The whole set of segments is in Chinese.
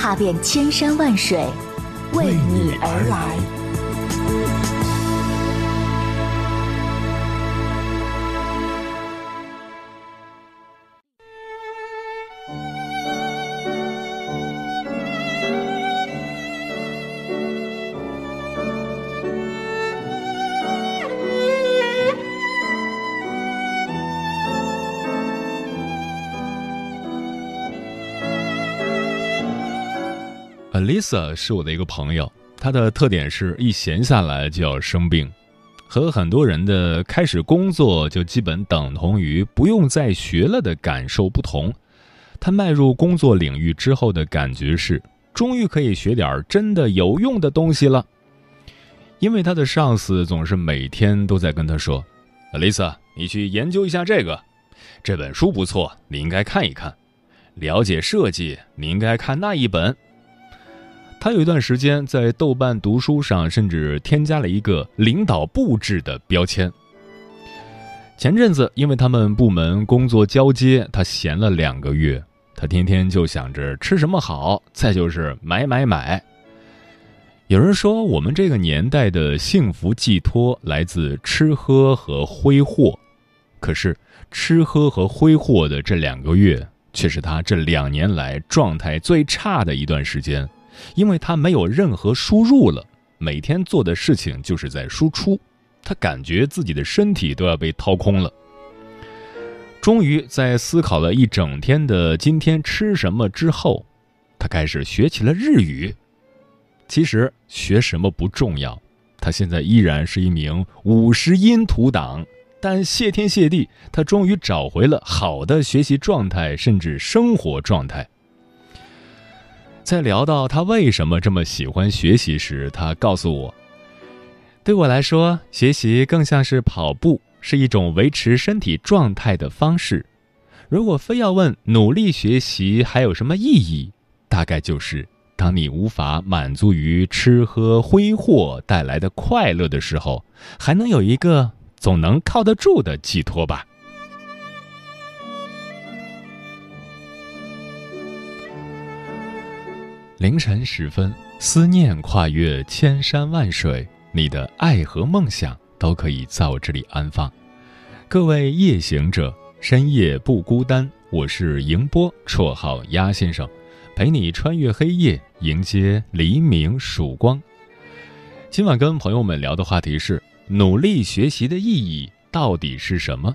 踏遍千山万水，为你而来。Lisa 是我的一个朋友，她的特点是一闲下来就要生病，和很多人的开始工作就基本等同于不用再学了的感受不同。她迈入工作领域之后的感觉是，终于可以学点真的有用的东西了。因为她的上司总是每天都在跟她说：“Lisa，你去研究一下这个，这本书不错，你应该看一看。了解设计，你应该看那一本。”他有一段时间在豆瓣读书上，甚至添加了一个“领导布置”的标签。前阵子，因为他们部门工作交接，他闲了两个月，他天天就想着吃什么好，再就是买买买。有人说，我们这个年代的幸福寄托来自吃喝和挥霍，可是吃喝和挥霍的这两个月，却是他这两年来状态最差的一段时间。因为他没有任何输入了，每天做的事情就是在输出，他感觉自己的身体都要被掏空了。终于在思考了一整天的今天吃什么之后，他开始学起了日语。其实学什么不重要，他现在依然是一名五十音图党，但谢天谢地，他终于找回了好的学习状态，甚至生活状态。在聊到他为什么这么喜欢学习时，他告诉我：“对我来说，学习更像是跑步，是一种维持身体状态的方式。如果非要问努力学习还有什么意义，大概就是当你无法满足于吃喝挥霍带来的快乐的时候，还能有一个总能靠得住的寄托吧。”凌晨时分，思念跨越千山万水，你的爱和梦想都可以在我这里安放。各位夜行者，深夜不孤单。我是迎波，绰号鸭先生，陪你穿越黑夜，迎接黎明曙光。今晚跟朋友们聊的话题是：努力学习的意义到底是什么？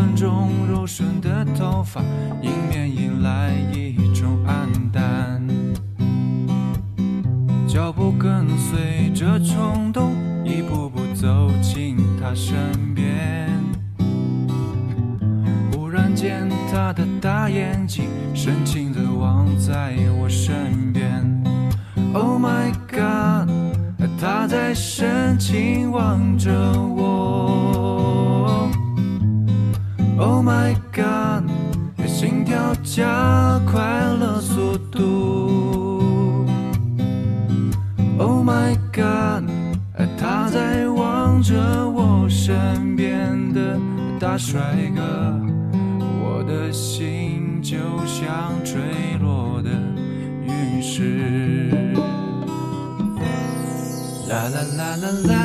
风中柔顺的头发帅哥，我的心就像坠落的陨石。啦啦啦啦啦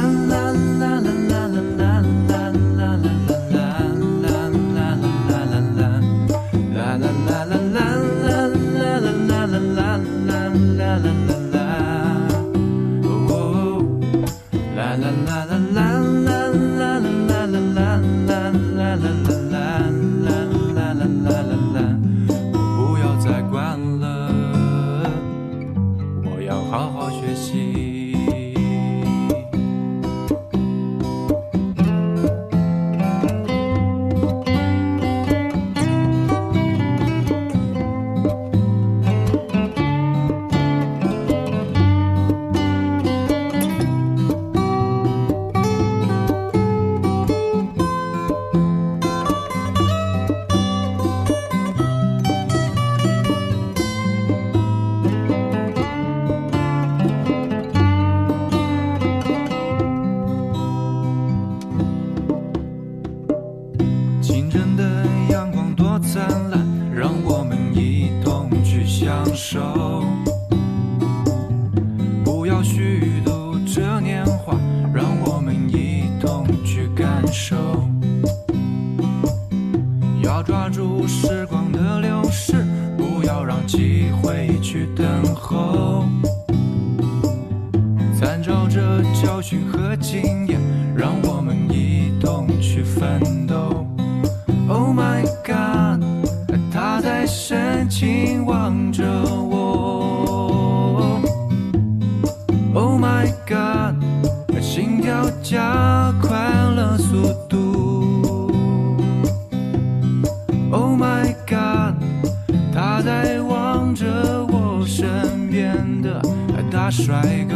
经验，让我们一同去奋斗。Oh my God，他在深情望着我。Oh my God，心跳加快了速度。Oh my God，他在望着我身边的大帅哥。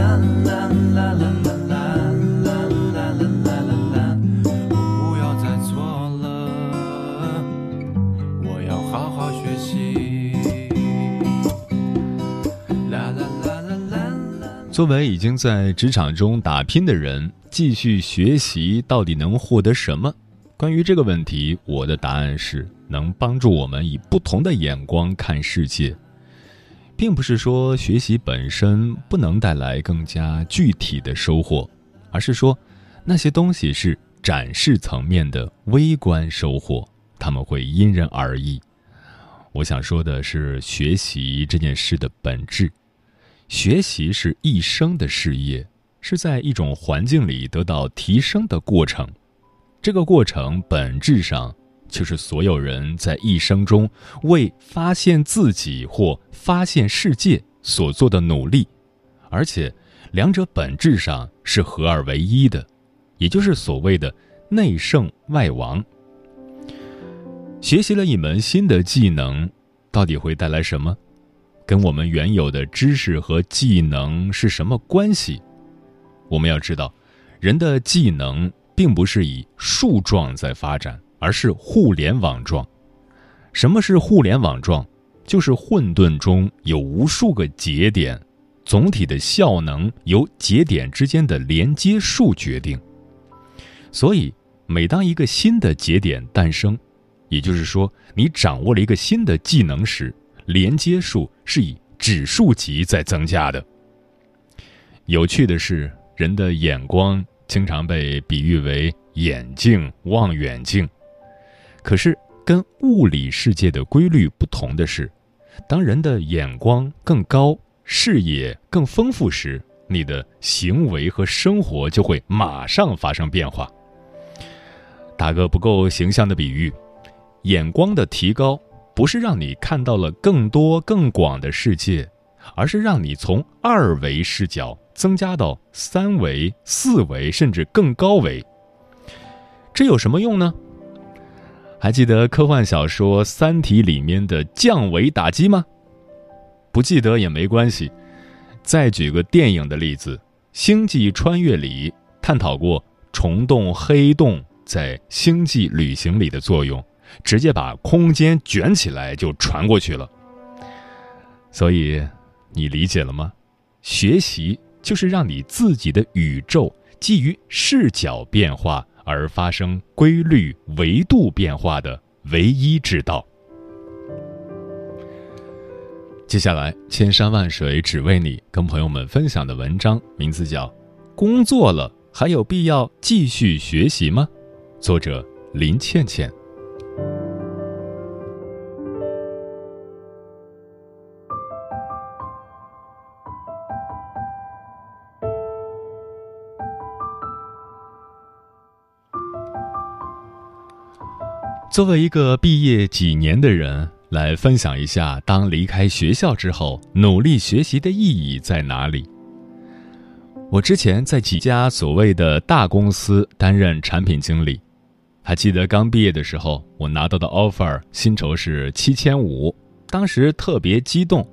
作为已经在职场中打拼的人，继续学习到底能获得什么？关于这个问题，我的答案是能帮助我们以不同的眼光看世界，并不是说学习本身不能带来更加具体的收获，而是说那些东西是展示层面的微观收获，他们会因人而异。我想说的是，学习这件事的本质。学习是一生的事业，是在一种环境里得到提升的过程。这个过程本质上就是所有人在一生中为发现自己或发现世界所做的努力，而且两者本质上是合二为一的，也就是所谓的内圣外王。学习了一门新的技能，到底会带来什么？跟我们原有的知识和技能是什么关系？我们要知道，人的技能并不是以树状在发展，而是互联网状。什么是互联网状？就是混沌中有无数个节点，总体的效能由节点之间的连接数决定。所以，每当一个新的节点诞生，也就是说，你掌握了一个新的技能时，连接数是以指数级在增加的。有趣的是，人的眼光经常被比喻为眼镜、望远镜。可是，跟物理世界的规律不同的是，当人的眼光更高、视野更丰富时，你的行为和生活就会马上发生变化。打个不够形象的比喻，眼光的提高。不是让你看到了更多更广的世界，而是让你从二维视角增加到三维、四维，甚至更高维。这有什么用呢？还记得科幻小说《三体》里面的降维打击吗？不记得也没关系。再举个电影的例子，《星际穿越》里探讨过虫洞、黑洞在星际旅行里的作用。直接把空间卷起来就传过去了。所以，你理解了吗？学习就是让你自己的宇宙基于视角变化而发生规律维度变化的唯一之道。接下来，千山万水只为你，跟朋友们分享的文章名字叫《工作了还有必要继续学习吗》，作者林倩倩。作为一个毕业几年的人，来分享一下，当离开学校之后，努力学习的意义在哪里？我之前在几家所谓的大公司担任产品经理，还记得刚毕业的时候，我拿到的 offer 薪酬是七千五，当时特别激动，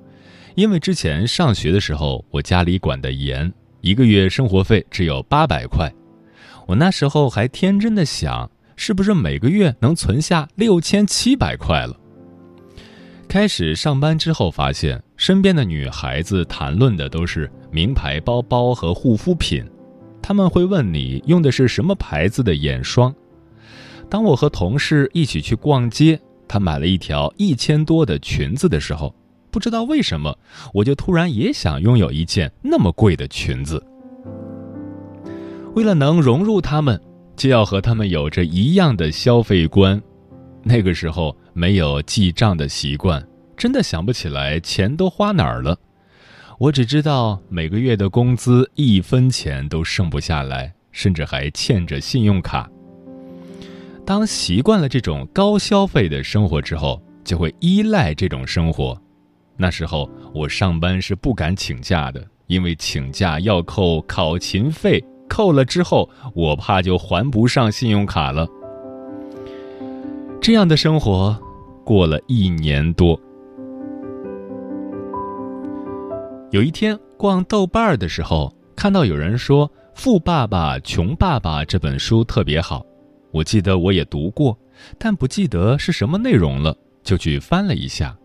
因为之前上学的时候，我家里管得严，一个月生活费只有八百块，我那时候还天真的想。是不是每个月能存下六千七百块了？开始上班之后，发现身边的女孩子谈论的都是名牌包包和护肤品，他们会问你用的是什么牌子的眼霜。当我和同事一起去逛街，她买了一条一千多的裙子的时候，不知道为什么，我就突然也想拥有一件那么贵的裙子。为了能融入他们。就要和他们有着一样的消费观，那个时候没有记账的习惯，真的想不起来钱都花哪儿了。我只知道每个月的工资一分钱都剩不下来，甚至还欠着信用卡。当习惯了这种高消费的生活之后，就会依赖这种生活。那时候我上班是不敢请假的，因为请假要扣考勤费。扣了之后，我怕就还不上信用卡了。这样的生活过了一年多。有一天逛豆瓣儿的时候，看到有人说《富爸爸穷爸爸》这本书特别好，我记得我也读过，但不记得是什么内容了，就去翻了一下。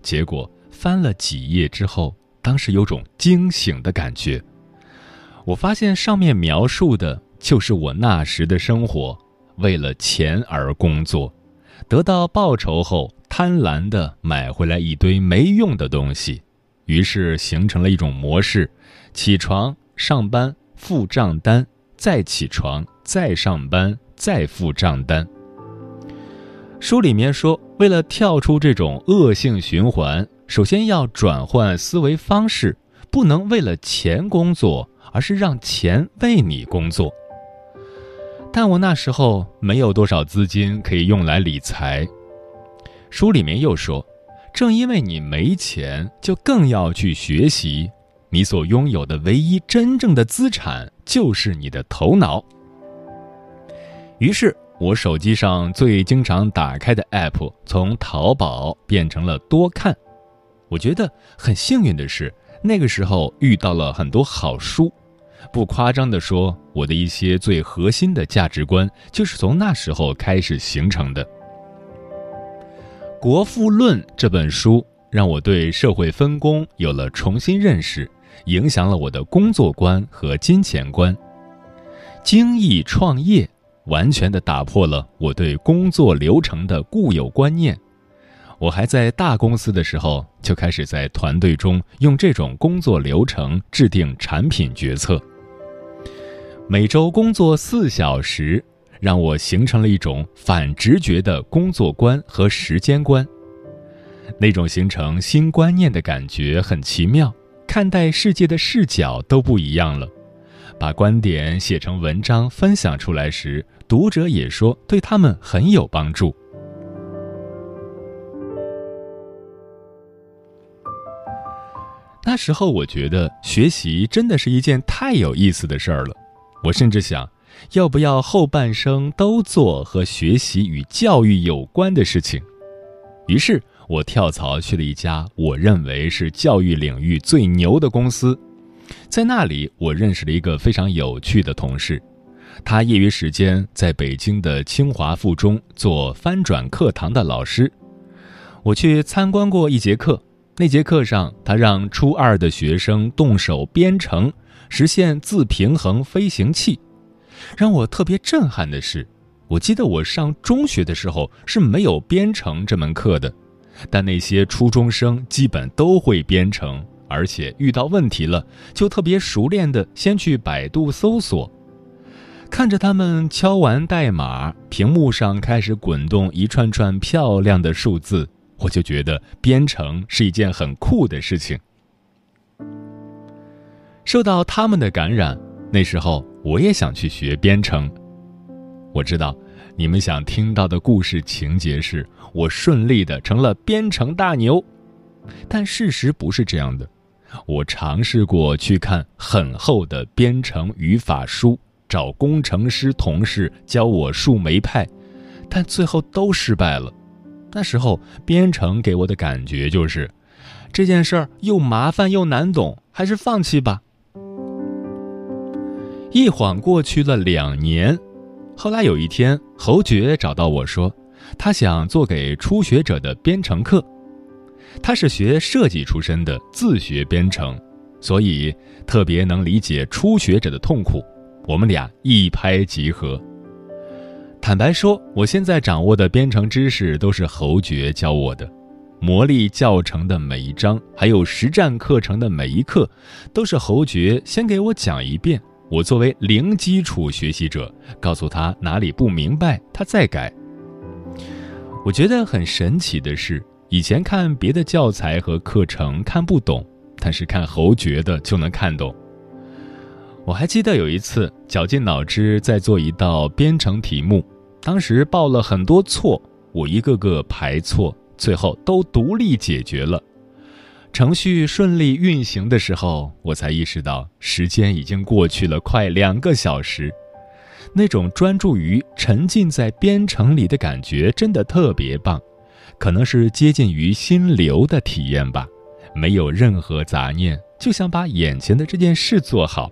结果翻了几页之后，当时有种惊醒的感觉。我发现上面描述的就是我那时的生活，为了钱而工作，得到报酬后贪婪的买回来一堆没用的东西，于是形成了一种模式：起床上班付账单，再起床再上班再付账单。书里面说，为了跳出这种恶性循环，首先要转换思维方式，不能为了钱工作。而是让钱为你工作，但我那时候没有多少资金可以用来理财。书里面又说，正因为你没钱，就更要去学习。你所拥有的唯一真正的资产就是你的头脑。于是我手机上最经常打开的 app 从淘宝变成了多看。我觉得很幸运的是，那个时候遇到了很多好书。不夸张地说，我的一些最核心的价值观就是从那时候开始形成的。《国富论》这本书让我对社会分工有了重新认识，影响了我的工作观和金钱观。精益创业完全的打破了我对工作流程的固有观念。我还在大公司的时候，就开始在团队中用这种工作流程制定产品决策。每周工作四小时，让我形成了一种反直觉的工作观和时间观。那种形成新观念的感觉很奇妙，看待世界的视角都不一样了。把观点写成文章分享出来时，读者也说对他们很有帮助。那时候我觉得学习真的是一件太有意思的事儿了。我甚至想，要不要后半生都做和学习与教育有关的事情？于是我跳槽去了一家我认为是教育领域最牛的公司，在那里我认识了一个非常有趣的同事，他业余时间在北京的清华附中做翻转课堂的老师。我去参观过一节课，那节课上他让初二的学生动手编程。实现自平衡飞行器，让我特别震撼的是，我记得我上中学的时候是没有编程这门课的，但那些初中生基本都会编程，而且遇到问题了就特别熟练的先去百度搜索。看着他们敲完代码，屏幕上开始滚动一串串漂亮的数字，我就觉得编程是一件很酷的事情。受到他们的感染，那时候我也想去学编程。我知道，你们想听到的故事情节是我顺利的成了编程大牛，但事实不是这样的。我尝试过去看很厚的编程语法书，找工程师同事教我树莓派，但最后都失败了。那时候编程给我的感觉就是，这件事儿又麻烦又难懂，还是放弃吧。一晃过去了两年。后来有一天，侯爵找到我说，他想做给初学者的编程课。他是学设计出身的，自学编程，所以特别能理解初学者的痛苦。我们俩一拍即合。坦白说，我现在掌握的编程知识都是侯爵教我的，魔力教程的每一章，还有实战课程的每一课，都是侯爵先给我讲一遍。我作为零基础学习者，告诉他哪里不明白，他再改。我觉得很神奇的是，以前看别的教材和课程看不懂，但是看侯爵的就能看懂。我还记得有一次绞尽脑汁在做一道编程题目，当时报了很多错，我一个个排错，最后都独立解决了。程序顺利运行的时候，我才意识到时间已经过去了快两个小时。那种专注于沉浸在编程里的感觉真的特别棒，可能是接近于心流的体验吧。没有任何杂念，就想把眼前的这件事做好。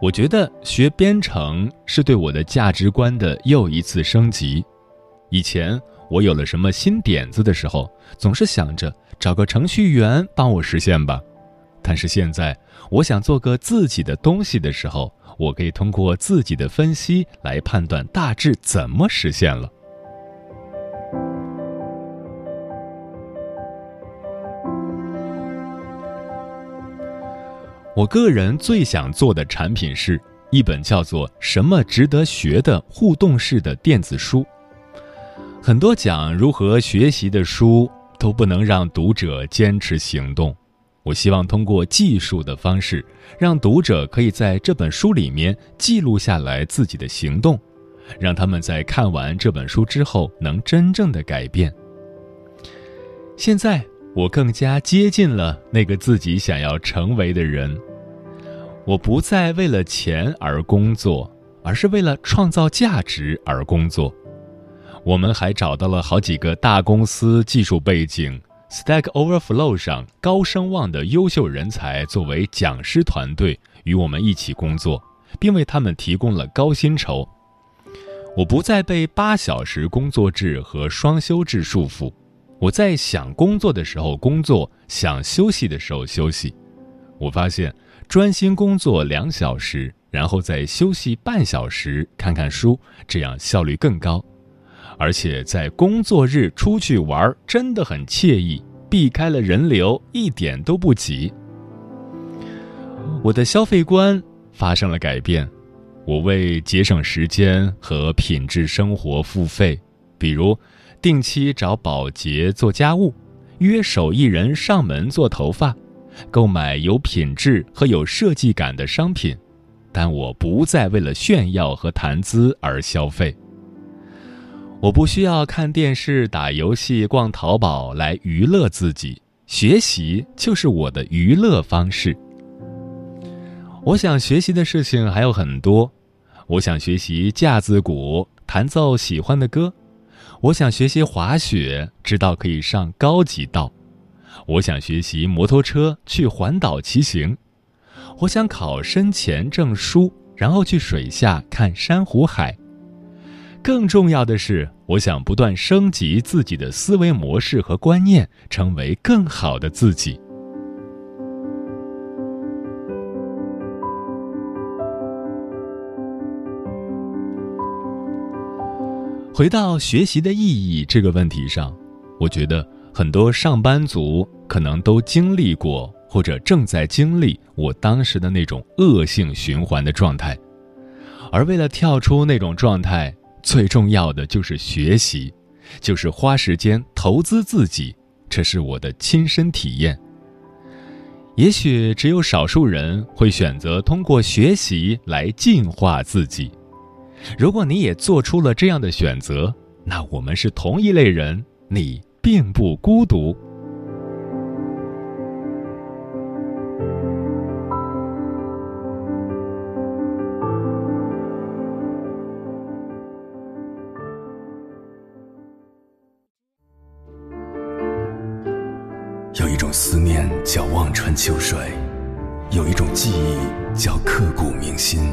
我觉得学编程是对我的价值观的又一次升级。以前。我有了什么新点子的时候，总是想着找个程序员帮我实现吧。但是现在，我想做个自己的东西的时候，我可以通过自己的分析来判断大致怎么实现了。我个人最想做的产品是一本叫做《什么值得学》的互动式的电子书。很多讲如何学习的书都不能让读者坚持行动。我希望通过技术的方式，让读者可以在这本书里面记录下来自己的行动，让他们在看完这本书之后能真正的改变。现在我更加接近了那个自己想要成为的人。我不再为了钱而工作，而是为了创造价值而工作。我们还找到了好几个大公司技术背景、Stack Overflow 上高声望的优秀人才作为讲师团队与我们一起工作，并为他们提供了高薪酬。我不再被八小时工作制和双休制束缚，我在想工作的时候工作，想休息的时候休息。我发现专心工作两小时，然后再休息半小时看看书，这样效率更高。而且在工作日出去玩真的很惬意，避开了人流，一点都不挤。我的消费观发生了改变，我为节省时间和品质生活付费，比如定期找保洁做家务，约手艺人上门做头发，购买有品质和有设计感的商品，但我不再为了炫耀和谈资而消费。我不需要看电视、打游戏、逛淘宝来娱乐自己，学习就是我的娱乐方式。我想学习的事情还有很多，我想学习架子鼓，弹奏喜欢的歌；我想学习滑雪，直到可以上高级道；我想学习摩托车，去环岛骑行；我想考深潜证书，然后去水下看珊瑚海。更重要的是，我想不断升级自己的思维模式和观念，成为更好的自己。回到学习的意义这个问题上，我觉得很多上班族可能都经历过或者正在经历我当时的那种恶性循环的状态，而为了跳出那种状态，最重要的就是学习，就是花时间投资自己，这是我的亲身体验。也许只有少数人会选择通过学习来进化自己。如果你也做出了这样的选择，那我们是同一类人，你并不孤独。有一种思念叫望穿秋水，有一种记忆叫刻骨铭心，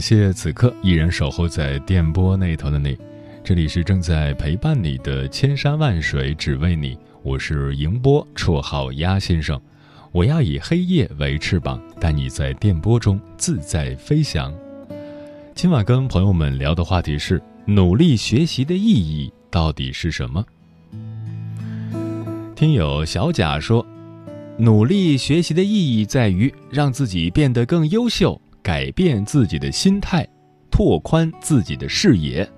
感谢此刻依然守候在电波那头的你，这里是正在陪伴你的千山万水只为你，我是迎波，绰号鸭先生，我要以黑夜为翅膀，带你在电波中自在飞翔。今晚跟朋友们聊的话题是：努力学习的意义到底是什么？听友小贾说，努力学习的意义在于让自己变得更优秀。改变自己的心态，拓宽自己的视野，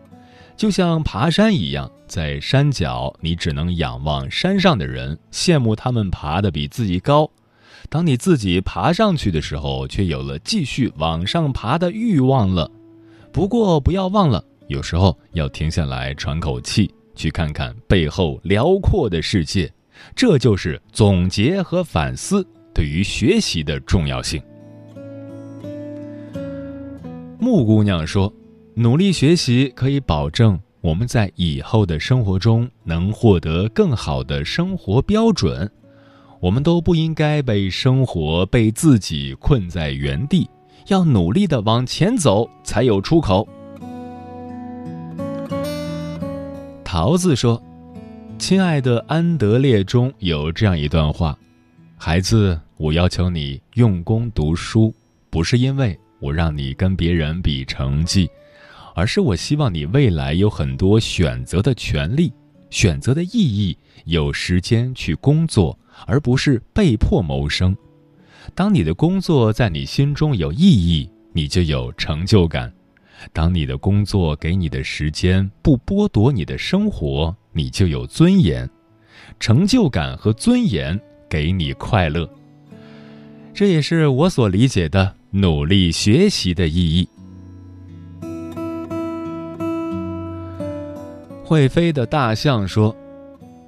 就像爬山一样，在山脚你只能仰望山上的人，羡慕他们爬得比自己高。当你自己爬上去的时候，却有了继续往上爬的欲望了。不过不要忘了，有时候要停下来喘口气，去看看背后辽阔的世界。这就是总结和反思对于学习的重要性。木姑娘说：“努力学习可以保证我们在以后的生活中能获得更好的生活标准。我们都不应该被生活、被自己困在原地，要努力的往前走，才有出口。”桃子说：“亲爱的安德烈，中有这样一段话：孩子，我要求你用功读书，不是因为……”我让你跟别人比成绩，而是我希望你未来有很多选择的权利，选择的意义，有时间去工作，而不是被迫谋生。当你的工作在你心中有意义，你就有成就感；当你的工作给你的时间不剥夺你的生活，你就有尊严。成就感和尊严给你快乐，这也是我所理解的。努力学习的意义。会飞的大象说：“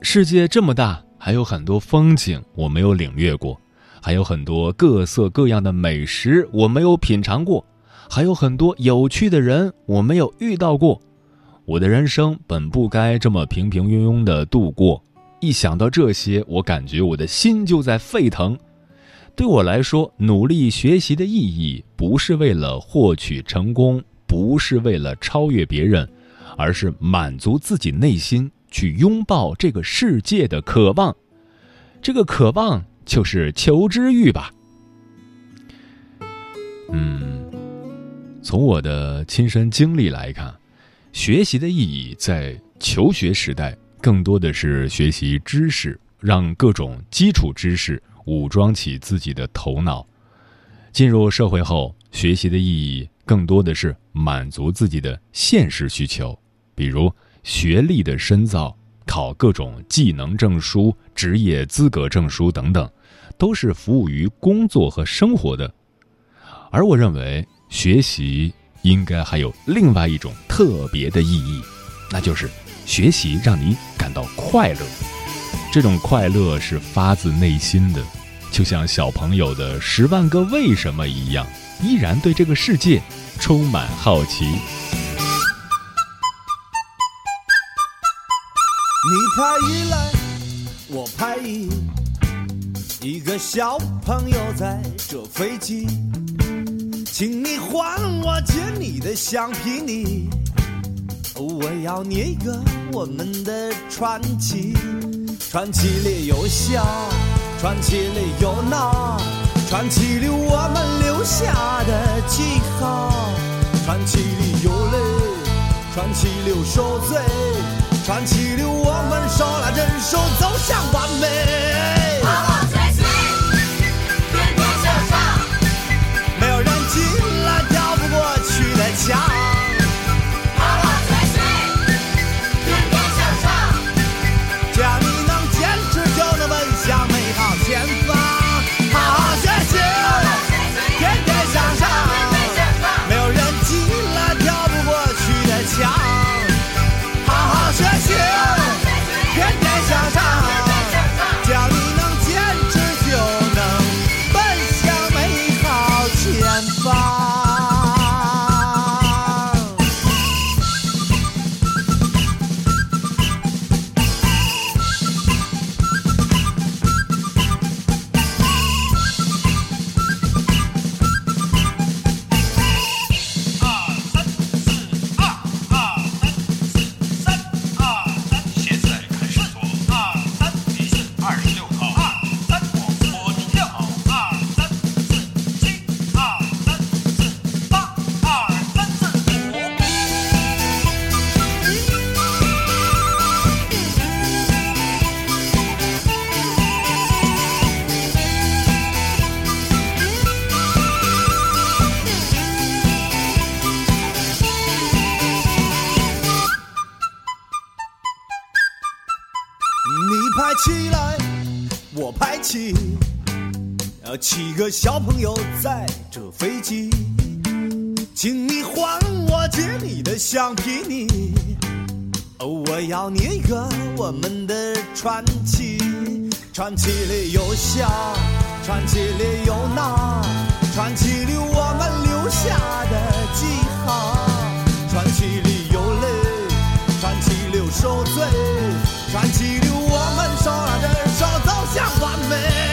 世界这么大，还有很多风景我没有领略过，还有很多各色各样的美食我没有品尝过，还有很多有趣的人我没有遇到过。我的人生本不该这么平平庸庸的度过。一想到这些，我感觉我的心就在沸腾。”对我来说，努力学习的意义不是为了获取成功，不是为了超越别人，而是满足自己内心去拥抱这个世界的渴望。这个渴望就是求知欲吧。嗯，从我的亲身经历来看，学习的意义在求学时代更多的是学习知识，让各种基础知识。武装起自己的头脑，进入社会后，学习的意义更多的是满足自己的现实需求，比如学历的深造、考各种技能证书、职业资格证书等等，都是服务于工作和生活的。而我认为，学习应该还有另外一种特别的意义，那就是学习让你感到快乐。这种快乐是发自内心的，就像小朋友的十万个为什么一样，依然对这个世界充满好奇。你拍一来，我拍一，一个小朋友在这飞机，请你还我借你的橡皮泥。我要捏一个我们的传奇。传奇里有笑，传奇里有闹，传奇里我们留下的记号，传奇里有泪，传奇里有受罪。传奇里，我们手拉着手走向完美。个小朋友在着飞机请你还我借你的橡皮泥。哦我要你一个我们的传奇。传奇里有笑传奇里有闹传奇里我们留下的记号传奇里有泪传奇里受罪传奇里我们手拉着手走向完美。